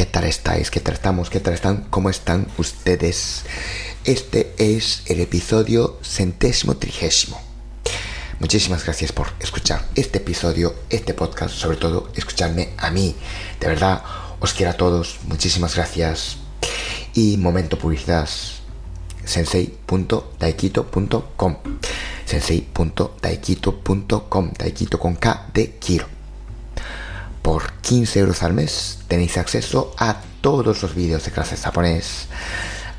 ¿Qué tal estáis? ¿Qué tal estamos? ¿Qué tal están? ¿Cómo están ustedes? Este es el episodio centésimo trigésimo. Muchísimas gracias por escuchar este episodio, este podcast, sobre todo escucharme a mí. De verdad, os quiero a todos. Muchísimas gracias. Y momento publicidad sensei.daikito.com sensei.daikito.com Daikito con K de Kiro. Por 15 euros al mes tenéis acceso a todos los vídeos de clases japonés.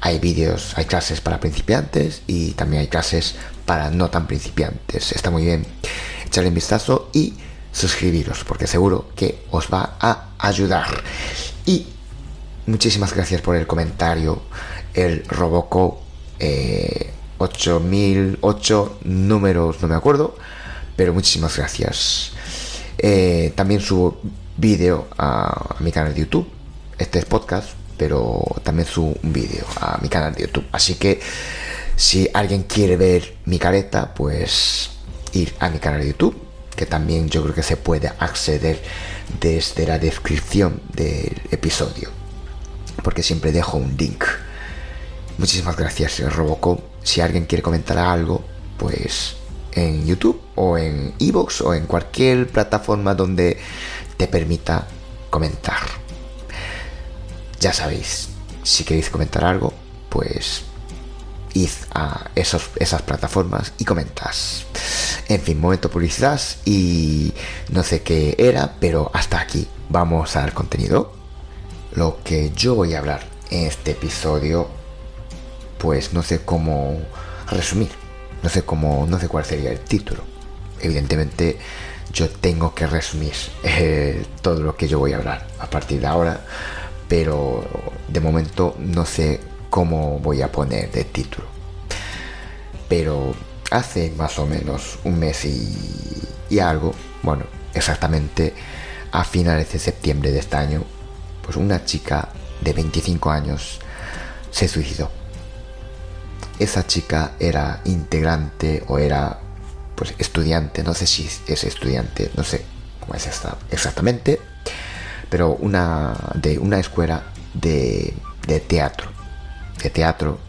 Hay vídeos, hay clases para principiantes y también hay clases para no tan principiantes. Está muy bien echarle un vistazo y suscribiros porque seguro que os va a ayudar. Y muchísimas gracias por el comentario. El Robocop eh, 8008 números, no me acuerdo, pero muchísimas gracias. Eh, también subo vídeo a, mi canal de YouTube. Este es podcast, pero también subo un vídeo a mi canal de YouTube. Así que si alguien quiere ver mi careta, pues ir a mi canal de YouTube, que también yo creo que se puede acceder desde la descripción del episodio, porque siempre dejo un link. Muchísimas gracias, Robocop si alguien quiere comentar algo, pues en YouTube o en Evox o en cualquier plataforma donde te permita comentar. Ya sabéis, si queréis comentar algo, pues id a esas plataformas y comentas. En fin, momento publicidad y no sé qué era, pero hasta aquí vamos al contenido. Lo que yo voy a hablar en este episodio pues no sé cómo resumir, no sé cómo, no sé cuál sería el título. Evidentemente yo tengo que resumir eh, todo lo que yo voy a hablar a partir de ahora, pero de momento no sé cómo voy a poner de título. Pero hace más o menos un mes y, y algo, bueno, exactamente a finales de septiembre de este año, pues una chica de 25 años se suicidó esa chica era integrante o era pues estudiante, no sé si es estudiante, no sé cómo es esta exactamente, pero una de una escuela de, teatro, de teatro,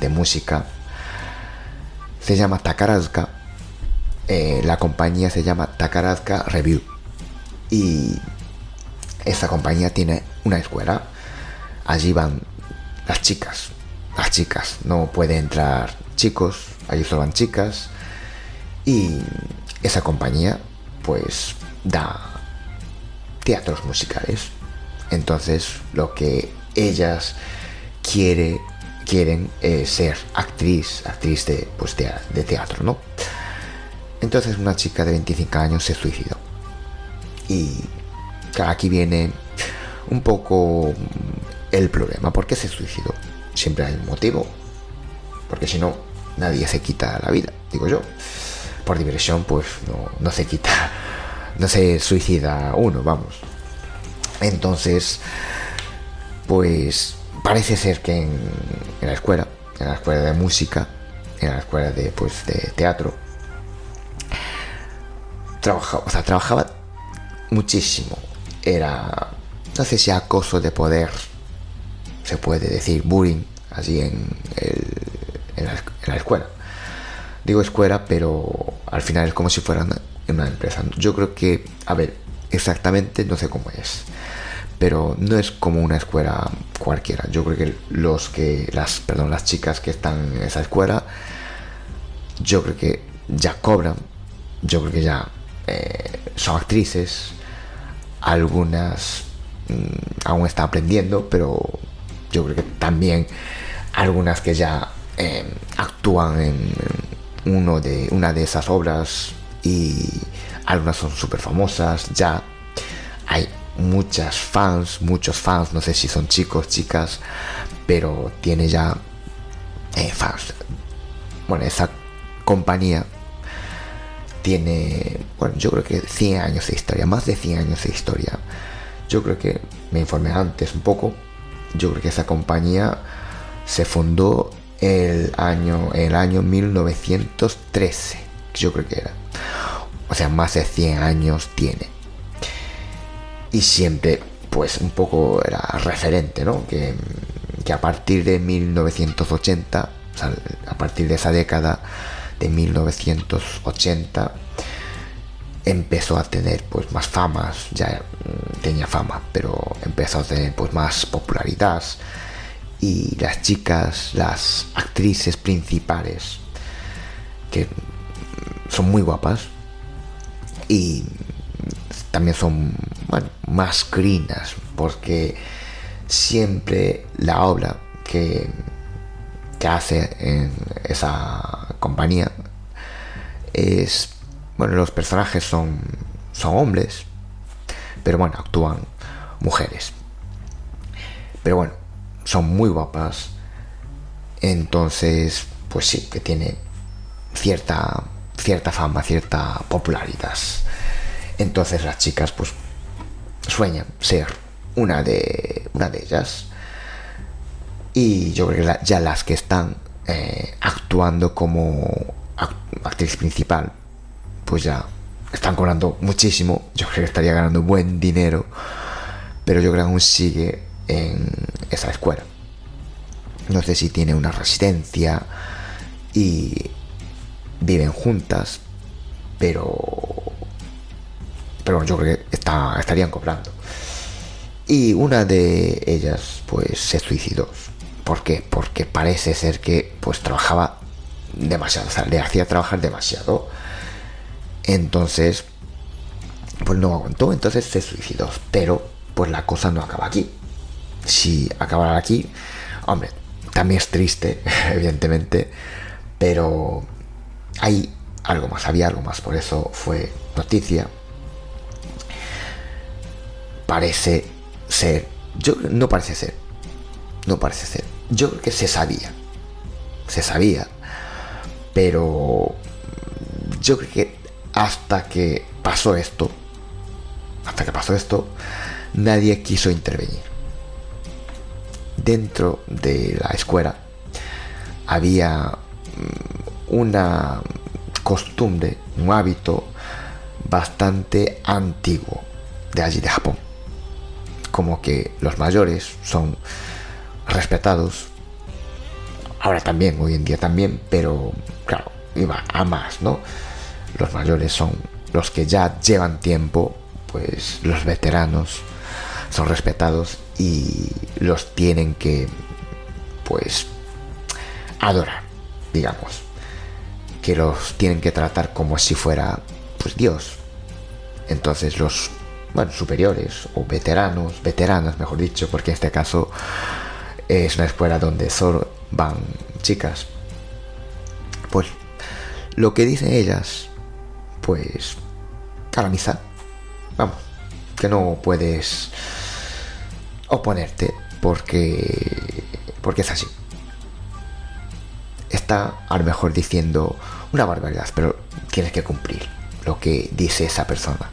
de música, se llama Takarazuka, eh, la compañía se llama Takarazuka Review. Y esa compañía tiene una escuela, allí van las chicas, las chicas, no puede entrar chicos, allí solo van chicas y esa compañía pues da teatros musicales. Entonces lo que ellas quiere, quieren es ser actriz, actriz de, pues, de, teatro, ¿no? Entonces una chica de 25 años se suicidó. Y aquí viene un poco el problema. ¿Por qué se suicidó? Siempre hay un motivo, porque si no, nadie se quita la vida, digo yo. Por diversión, pues no, se quita, no se suicida uno, vamos. Entonces, pues parece ser que en, la escuela, en la escuela de música, en la escuela de, pues, de teatro, trabajaba, o sea, trabajaba muchísimo. Era, no sé si acoso de poder, se puede decir bullying allí en, en, la, escuela. Digo escuela, pero al final es como si fuera una, una empresa. Yo creo que, a ver, exactamente no sé cómo es pero no es como una escuela cualquiera. Yo creo que los que las, perdón, las chicas que están en esa escuela, yo creo que ya cobran, yo creo que ya eh, son actrices, algunas mm, aún están aprendiendo, pero yo creo que también algunas que ya em, actúan en uno de, una de esas obras y algunas son súper famosas, ya hay muchas fans, muchos fans, no sé si son chicos, chicas, pero tiene ya eh, fans. Bueno, esa compañía tiene, bueno, yo creo que 100 años de historia, más de 100 años de historia. Yo creo que, me informé antes un poco, yo creo que esa compañía se fundó el año, el año 1913, yo creo que era. O sea, más de 100 años tiene. Y siempre, pues, un poco era referente, ¿no? Que, que a partir de 1980, o sea, a partir de esa década de 1980, empezó a tener pues más famas, ya mm, tenía fama, pero empezó a tener pues más popularidad. Y las chicas, las actrices principales, que son muy guapas y también son más crinas, porque siempre la obra que, que hace en esa compañía es bueno los personajes son son hombres pero bueno actúan mujeres pero bueno son muy guapas. Entonces, pues sí, que tiene cierta, cierta fama, cierta popularidad. Entonces las chicas, pues, sueñan ser una de, una de ellas. Y yo creo que ya las que están eh, actuando como actriz principal, pues ya están cobrando muchísimo. Yo creo que estaría ganando buen dinero. Pero yo creo que aún sigue en esa escuela. No sé si tiene una residencia y viven juntas, pero pero yo creo que está, estarían cobrando. Y una de ellas pues se suicidó. ¿Por qué? Porque parece ser que pues trabajaba demasiado, o sea, le hacía trabajar demasiado. Entonces, pues no aguantó, entonces se suicidó. Pero pues la cosa no acaba aquí si acabara aquí, hombre, también es triste, evidentemente, pero hay algo más, había algo más, por eso fue noticia. Parece ser, yo no parece ser, no parece ser, yo creo que se sabía, se sabía, pero yo creo que hasta que pasó esto, hasta que pasó esto, nadie quiso intervenir dentro de la escuela había mm, una costumbre, un hábito bastante antiguo de allí de Japón. Como que los mayores son respetados. Ahora también, hoy en día también, pero claro, iba a más, ¿no? Los mayores son los que ya llevan tiempo, pues los veteranos son respetados y los tienen que, pues, adorar, digamos. Que los tienen que tratar como si fuera, pues, Dios. Entonces los, bueno, superiores o veteranos, veteranas, mejor dicho, porque en este caso es una escuela donde solo van chicas. Pues lo que dicen ellas, pues, a la misa. Vamos, que no puedes oponerte porque porque es así. Está a lo mejor diciendo una barbaridad, pero tienes que cumplir lo que dice esa persona.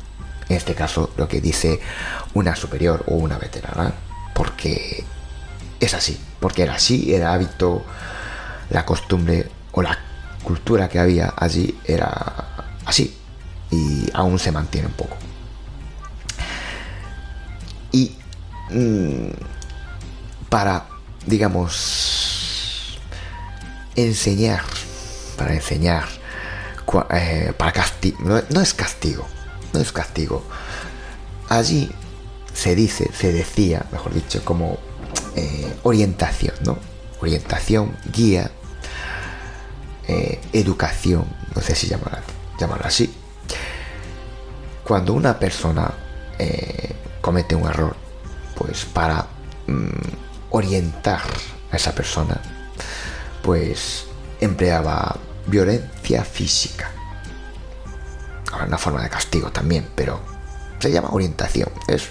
En este caso, lo que dice una superior o una veterana, porque es así, porque era así, era hábito, la costumbre o la cultura que había allí era así y aún se mantiene un poco. Y Mm, para, digamos, enseñar, para enseñar, eh, para castigo, no, es castigo, no es castigo. Allí se dice, se decía, mejor dicho, como eh, orientación, ¿no? Orientación, guía, eh, educación, no sé si llamarlo, llamarlo así. Cuando una persona comete un error, pues para mm, orientar a esa persona, pues empleaba violencia física. Ahora, una forma de castigo también, pero se llama orientación. Es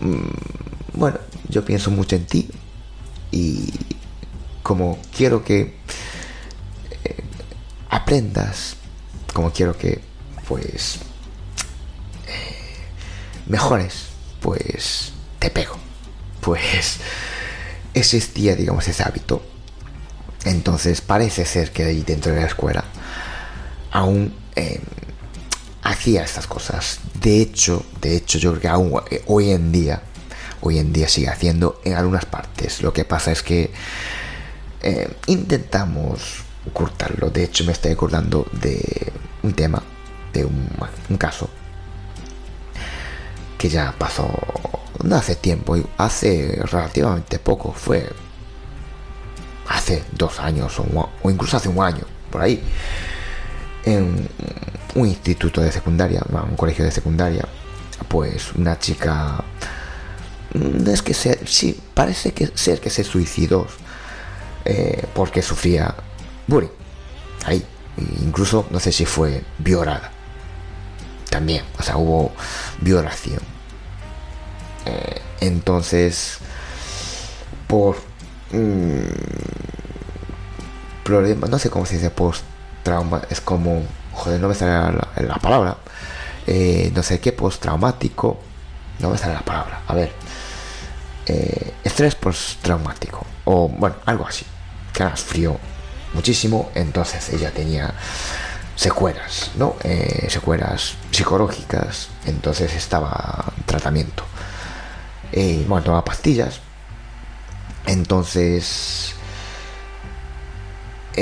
mm, bueno, yo pienso mucho en ti y como quiero que eh, aprendas, como quiero que pues eh, mejores, pues te pego. Pues existía, digamos, ese hábito. Entonces parece ser que ahí dentro de la escuela aún em, hacía estas cosas. De hecho, de hecho, yo creo que aún eh, hoy en día, hoy en día sigue haciendo en algunas partes. Lo que pasa es que em, intentamos ocultarlo. De hecho, me estoy acordando de un tema, de un, un caso que ya pasó hace tiempo, hace relativamente poco, fue hace dos años o, incluso hace un año, por ahí en un instituto de secundaria, un colegio de secundaria, pues una chica, no es que sea, sí, parece que ser que se suicidó eh, porque sufría bullying. Ahí, incluso no sé si fue violada. También, o sea, hubo violación. Eh, entonces, por mm, problema, no sé cómo se dice, post trauma es como, joder, no me sale la, palabra, eh, no sé qué, postraumático, no me sale la palabra, a ver, eh, estrés postraumático, o bueno, algo así, que la sufrió muchísimo, entonces ella tenía secuelas, ¿no? Eh, secuelas psicológicas, entonces estaba en tratamiento. y bueno, tomaba pastillas, entonces,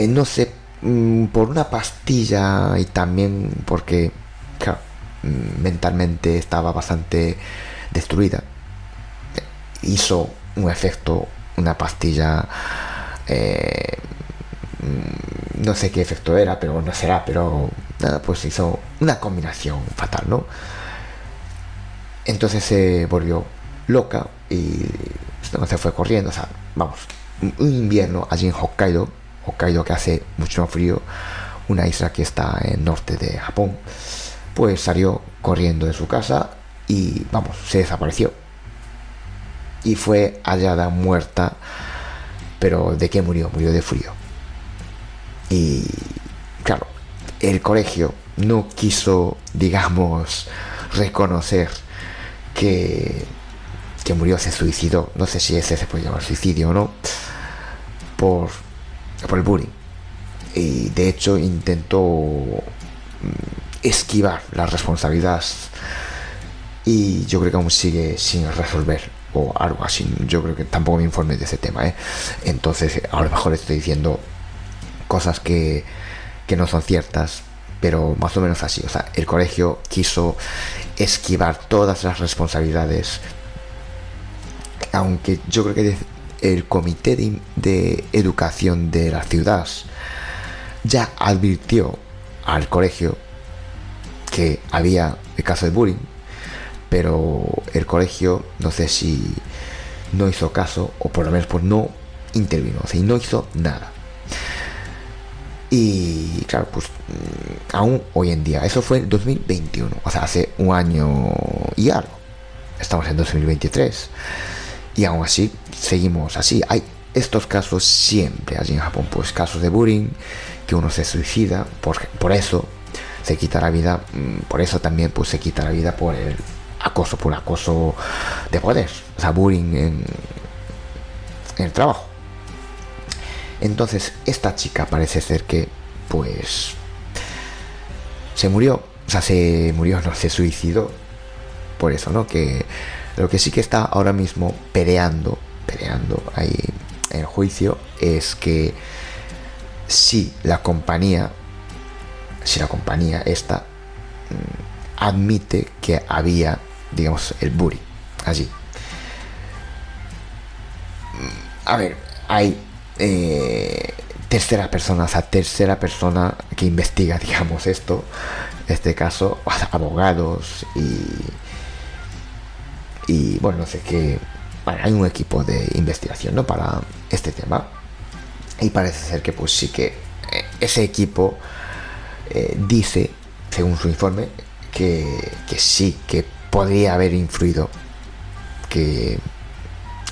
no sé Mm, por una pastilla y también porque mm, mentalmente estaba bastante destruida. Hizo un efecto, una pastilla, eh, mm, no sé qué efecto era, pero no será, pero nada, pues hizo una combinación fatal, ¿no? Entonces se volvió loca y se fue corriendo, o sea, vamos, un invierno allí en Hokkaido, Hokkaido que hace mucho más frío, una isla que está en norte de Japón, pues salió corriendo de su casa y vamos, se desapareció. Y fue hallada muerta, pero ¿de qué murió? Murió de frío. Y claro, el colegio no quiso, digamos, reconocer que, que murió, se suicidó. No sé si ese se puede llamar suicidio o no. Por por el bullying. Y de hecho intentó mm, esquivar las responsabilidades y yo creo que aún sigue sin resolver o algo así. Yo creo que tampoco me informé de ese tema. ¿eh? Entonces, a lo mejor estoy diciendo cosas que, que no son ciertas, pero más o menos así. O sea, el colegio quiso esquivar todas las responsabilidades, aunque yo creo que el Comité de, Educación de la ciudad ya advirtió al colegio que había el caso de bullying, pero el colegio no sé si no hizo caso o por lo menos pues no intervino, o sea, no hizo nada. Y claro, pues mm, aún hoy en día, eso fue en 2021, o sea, hace un año y algo. Estamos en 2023. Y aún así, seguimos así. Hay estos casos siempre allí en Japón, pues casos de bullying, que uno se suicida, por, por eso se quita la vida, mm, por eso también pues se quita la vida por el acoso, por acoso de poder, o sea, bullying en el trabajo. Entonces, esta chica parece ser que, pues, se murió, o sea, se murió, no, se suicidó, por eso, ¿no? Que lo que sí que está ahora mismo peleando, peleando ahí en juicio es que si la compañía, si la compañía esta mm, admite que había, digamos, el bullying allí. Mm, a ver, hay eh, tercera persona, o sea, tercera persona que investiga, digamos, esto, este caso, abogados y y bueno, no sé qué. hay un equipo de investigación ¿no? para este tema. Y parece ser que pues sí que eh, ese equipo eh, dice, según su informe, que, que sí, que podría haber influido que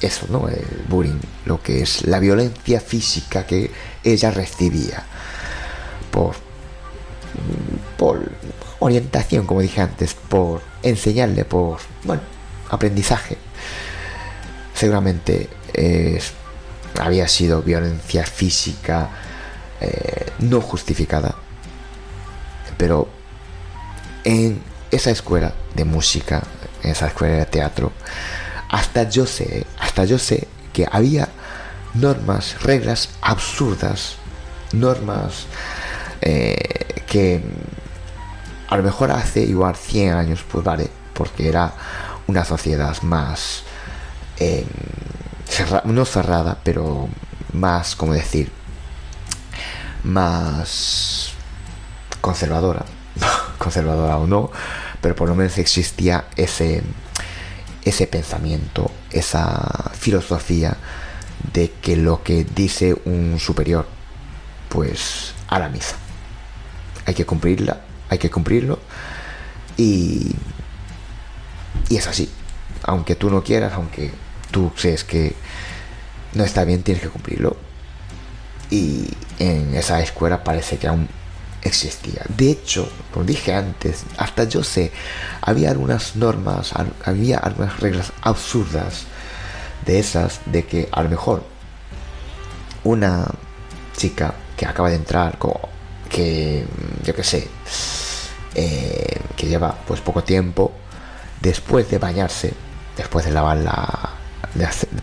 eso, ¿no? El bullying, lo que es la violencia física que ella recibía por, por orientación, como dije antes, por enseñarle, por, bueno, aprendizaje. Seguramente había sido violencia física eh, no justificada, pero en esa escuela de música, en esa escuela de teatro, hasta yo sé, hasta yo sé que había normas, reglas absurdas, normas eh, que a lo mejor hace igual 100 años, pues vale, porque era una sociedad más, eh, no cerrada, pero más, como decir, más conservadora, conservadora o no, pero por lo menos existía ese, ese pensamiento, esa filosofía de que lo que dice un superior, pues a la misa. Hay que cumplirla, hay que cumplirlo y, y es así. Aunque tú no quieras, aunque tú crees que no está bien, tienes que cumplirlo. Y en esa escuela parece que aún existía. De hecho, como dije antes, hasta yo sé, había algunas normas, había algunas reglas absurdas de esas, de que a lo mejor una chica que acaba de entrar, que yo que sé, eh, que lleva pues poco tiempo, después de bañarse, después de lavar la,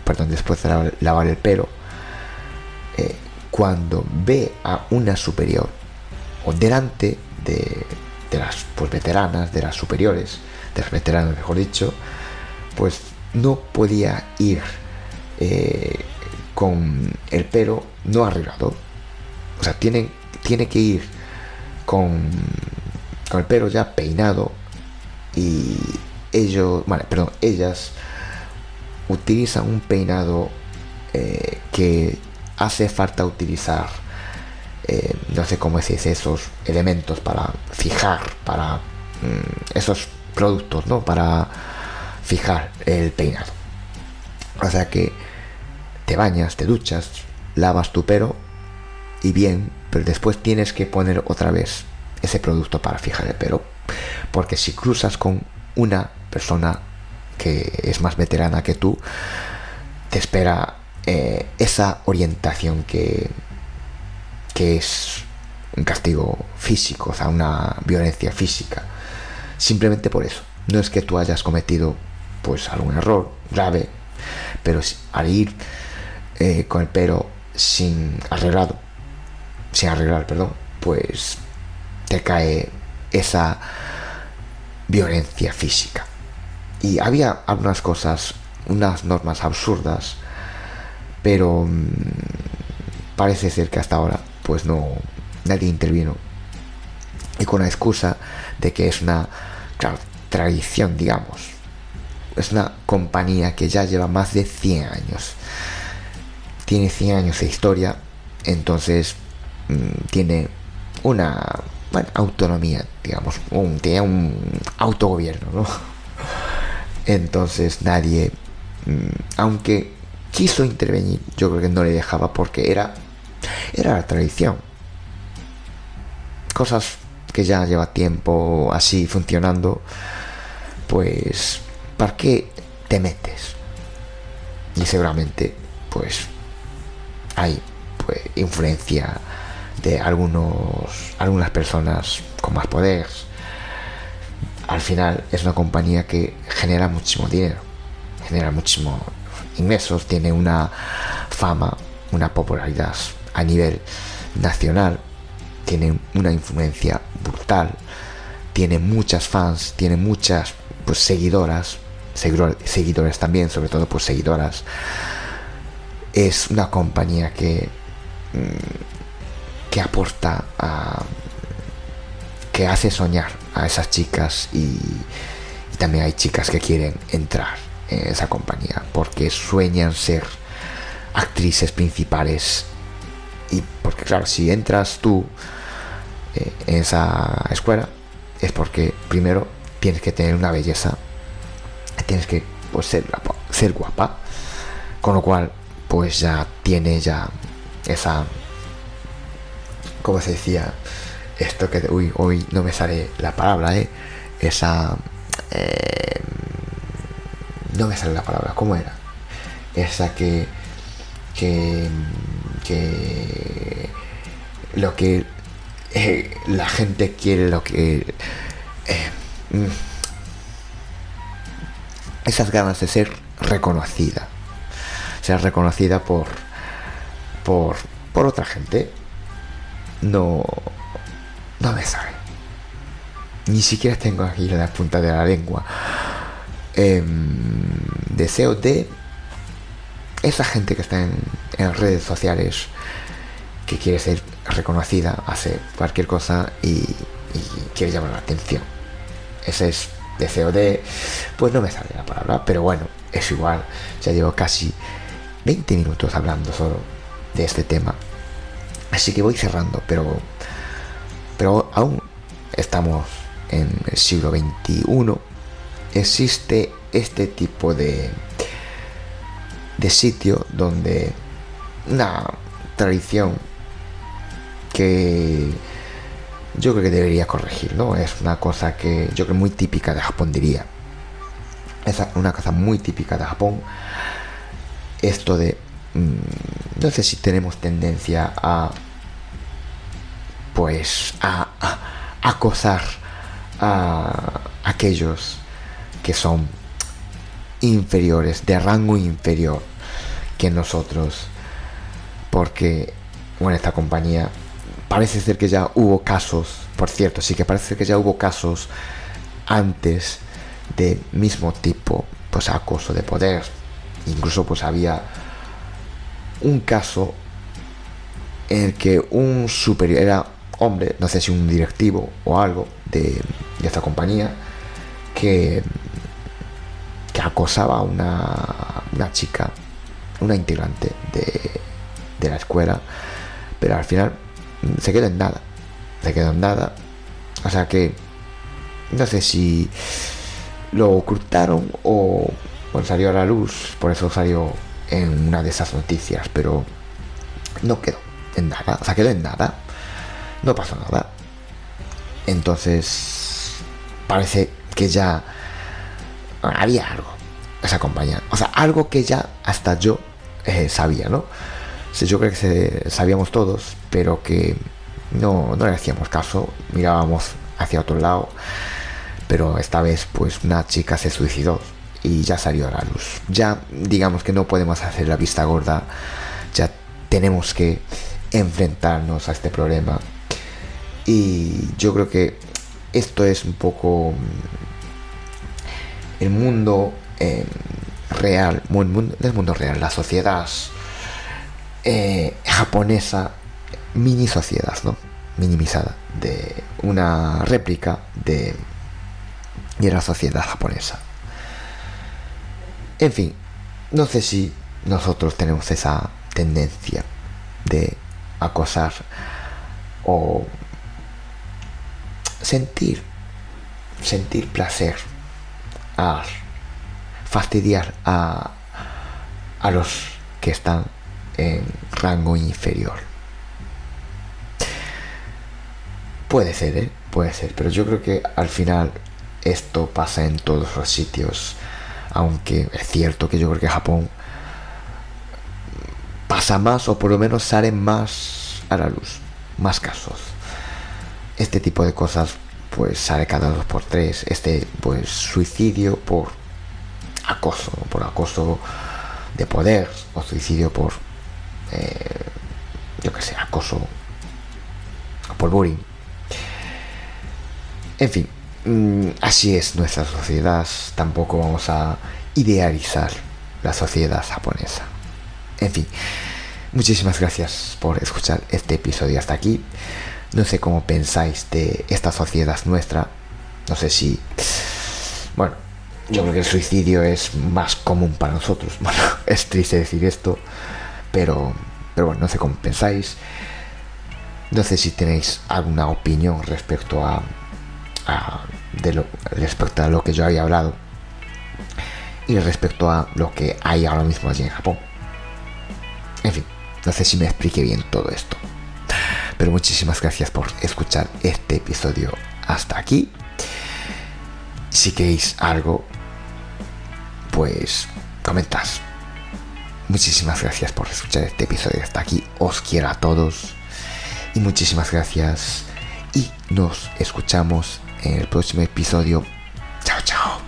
perdón, después de lavar el pelo, eh, cuando ve a una superior delante de, las pues, veteranas, de las superiores, de las veteranas mejor dicho, pues no podía ir eh, con el pelo no arreglado. O sea, tiene, tiene que ir con, con el pelo ya peinado y ellos, vale, perdón, ellas utilizan un peinado eh, que hace falta utilizar eh, no sé cómo decís, esos elementos para fijar, para mm, esos productos, ¿no? Para fijar el peinado. O sea que te bañas, te duchas, lavas tu pelo y bien, pero después tienes que poner otra vez ese producto para fijar el pelo. Porque si cruzas con una persona que es más veterana que tú, te espera eh, esa orientación que que es un castigo físico, o sea, una violencia física. Simplemente por eso. No es que tú hayas cometido pues algún error grave, pero al ir eh, con el pelo sin arreglado, sin arreglar, perdón, pues te cae esa violencia física. Y había algunas cosas, unas normas absurdas, pero mm, parece ser que hasta ahora pues no, nadie intervino. Y con la excusa de que es una tradición, digamos. Es una compañía que ya lleva más de 100 años. Tiene 100 años de historia, entonces mm, tiene una autonomía, digamos, un, tiene un autogobierno, ¿no? Entonces nadie, mm, aunque quiso intervenir, yo creo que no le dejaba porque era era la tradición. Cosas que ya lleva tiempo así funcionando, pues, ¿para qué te metes? Y seguramente, pues, hay pues, influencia de algunos, algunas personas con más poder. Al final es una compañía que genera muchísimo dinero, genera muchísimos ingresos, tiene una fama, una popularidad a nivel nacional, tiene una influencia brutal, tiene muchas fans, tiene muchas pues, seguidoras, seguidores también, sobre todo pues seguidoras. Es una compañía que, mm, que aporta a, que hace soñar a esas chicas y, y también hay chicas que quieren entrar en esa compañía porque sueñan ser actrices principales y porque claro, si entras tú eh, en esa escuela, es porque primero tienes que tener una belleza, tienes que pues, ser guapa. Con lo cual, pues ya tiene ya esa... ¿Cómo se decía? Esto que... Uy, hoy no me sale la palabra, ¿eh? Esa... Eh, no me sale la palabra, ¿cómo era? Esa que... Que... Lo que eh, la gente quiere lo que... Eh, mm, esas ganas de ser reconocida. Ser reconocida por... Por, por otra gente. No... No me sabe. Ni siquiera tengo aquí la punta de la lengua. Em, deseo de esa gente que está en, en redes sociales que quiere ser reconocida, hace cualquier cosa y, quiere llamar la atención. Ese es deseo de... Pues no me sale la palabra, pero bueno, es igual. Ya llevo casi 20 minutos hablando solo de este tema. Así que voy cerrando, pero... Pero aún estamos en el siglo XXI. Existe este tipo de... De sitio donde una tradición que yo creo que debería corregir, ¿no? Es una cosa que yo creo muy típica de Japón, diría. Es una cosa muy típica de Japón. Esto de... Mm, no sé si tenemos tendencia a... Pues a, acosar a aquellos que son inferiores, de rango inferior que nosotros. Porque, bueno, esta compañía parece ser que ya hubo casos, por cierto, sí que parece que ya hubo casos antes de mismo tipo, pues acoso de poder. Incluso pues había un caso en el que un superior, era hombre, no sé si un directivo o algo de, esta compañía, que, que acosaba a una, una chica, una integrante de, de la escuela, pero al final se quedó en nada. Se quedó en nada. O sea que no sé si lo ocultaron o bueno, salió a la luz, por eso salió en una de esas noticias, pero no quedó en nada, o sea, quedó en nada, no pasó nada. Entonces, parece que ya había algo, esa compañía, o sea, algo que ya hasta yo eh, sabía, ¿no? yo creo que sabíamos todos, pero que no, no le hacíamos caso, mirábamos hacia otro lado, pero esta vez pues una chica se suicidó y ya salió a la luz. Ya digamos que no podemos hacer la vista gorda, ya tenemos que enfrentarnos a este problema. Y yo creo que esto es un poco el mundo eh, real, el mundo, mundo real, la sociedad eh, japonesa, mini sociedad, ¿no? Minimizada, de una réplica de la sociedad japonesa. En fin, no sé si nosotros tenemos esa tendencia de acosar o sentir, sentir placer fastidiar a, a los que están en rango inferior. Puede ser, ¿eh? Puede ser, pero yo creo que al final esto pasa en todos los sitios. Aunque es cierto que yo creo que Japón pasa más o por lo menos salen más a la luz, más casos. Este tipo de cosas pues sale cada dos por tres. Este pues suicidio por acoso, por acoso de poder o suicidio por eh, yo que sé, acoso por bullying. En fin, mm, así es nuestra sociedad. Tampoco vamos a idealizar la sociedad japonesa. En fin, muchísimas gracias por escuchar este episodio hasta aquí. No sé cómo pensáis de esta sociedad nuestra. No sé si... Bueno, yo creo que el suicidio es más común para nosotros. Bueno, es triste decir esto, pero, pero bueno, no sé cómo pensáis. No sé si tenéis alguna opinión respecto a, a, de lo, respecto a lo que yo había hablado. y respecto a lo que hay ahora mismo allí en Japón. En fin, no sé si me expliqué bien todo esto. Pero muchísimas gracias por escuchar este episodio hasta aquí. Si queréis algo, pues comentas. Muchísimas gracias por escuchar este episodio hasta aquí. Os quiero a todos. Y muchísimas gracias. Y nos escuchamos en el próximo episodio. Chao, chao.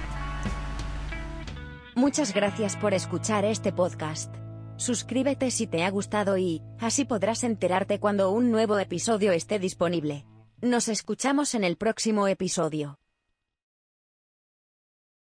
Muchas gracias por escuchar este podcast. Suscríbete si te ha gustado y, así podrás enterarte cuando un nuevo episodio esté disponible. Nos escuchamos en el próximo episodio.